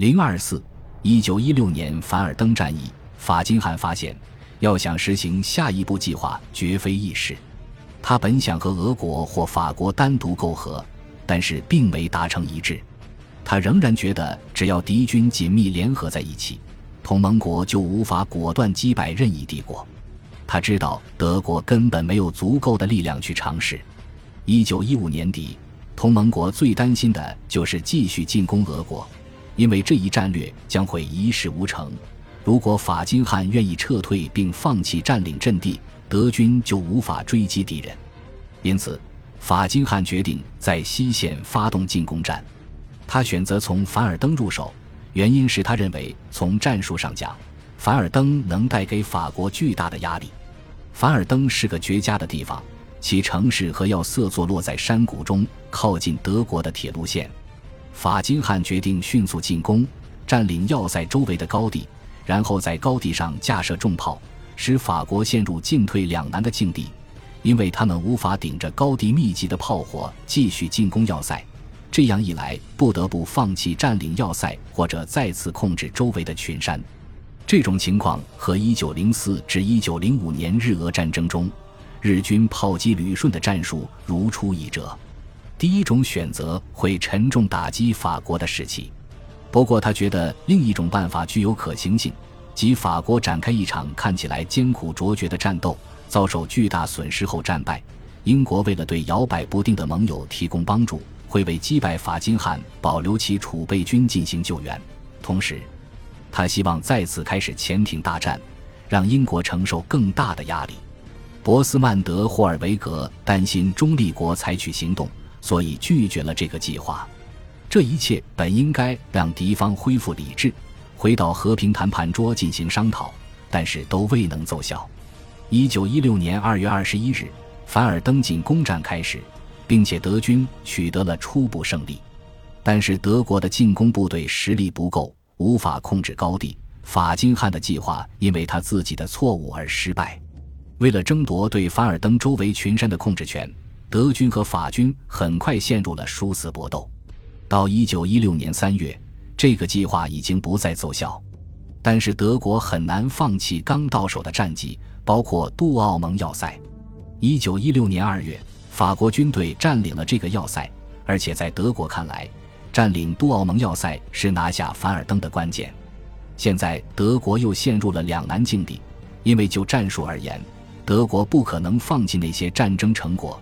零二四，一九一六年凡尔登战役，法金汉发现，要想实行下一步计划，绝非易事。他本想和俄国或法国单独媾和，但是并没达成一致。他仍然觉得，只要敌军紧密联合在一起，同盟国就无法果断击败任意帝国。他知道德国根本没有足够的力量去尝试。一九一五年底，同盟国最担心的就是继续进攻俄国。因为这一战略将会一事无成，如果法金汉愿意撤退并放弃占领阵地，德军就无法追击敌人。因此，法金汉决定在西线发动进攻战。他选择从凡尔登入手，原因是他认为从战术上讲，凡尔登能带给法国巨大的压力。凡尔登是个绝佳的地方，其城市和要塞坐落在山谷中，靠近德国的铁路线。法金汉决定迅速进攻，占领要塞周围的高地，然后在高地上架设重炮，使法国陷入进退两难的境地，因为他们无法顶着高地密集的炮火继续进攻要塞。这样一来，不得不放弃占领要塞，或者再次控制周围的群山。这种情况和1904至1905年日俄战争中日军炮击旅顺的战术如出一辙。第一种选择会沉重打击法国的士气，不过他觉得另一种办法具有可行性，即法国展开一场看起来艰苦卓绝的战斗，遭受巨大损失后战败。英国为了对摇摆不定的盟友提供帮助，会为击败法金汉保留其储备军进行救援。同时，他希望再次开始潜艇大战，让英国承受更大的压力。博斯曼德霍尔维格担心中立国采取行动。所以拒绝了这个计划。这一切本应该让敌方恢复理智，回到和平谈判桌进行商讨，但是都未能奏效。一九一六年二月二十一日，凡尔登进攻战开始，并且德军取得了初步胜利。但是德国的进攻部队实力不够，无法控制高地。法金汉的计划因为他自己的错误而失败。为了争夺对凡尔登周围群山的控制权。德军和法军很快陷入了殊死搏斗。到一九一六年三月，这个计划已经不再奏效。但是德国很难放弃刚到手的战绩，包括杜奥蒙要塞。一九一六年二月，法国军队占领了这个要塞，而且在德国看来，占领杜奥蒙要塞是拿下凡尔登的关键。现在德国又陷入了两难境地，因为就战术而言，德国不可能放弃那些战争成果。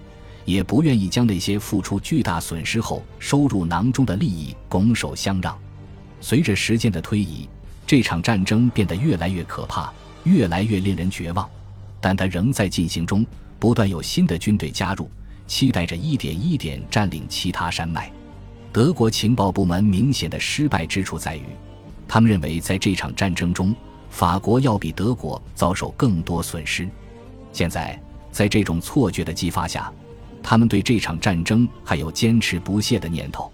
也不愿意将那些付出巨大损失后收入囊中的利益拱手相让。随着时间的推移，这场战争变得越来越可怕，越来越令人绝望。但它仍在进行中，不断有新的军队加入，期待着一点一点占领其他山脉。德国情报部门明显的失败之处在于，他们认为在这场战争中，法国要比德国遭受更多损失。现在，在这种错觉的激发下。他们对这场战争还有坚持不懈的念头。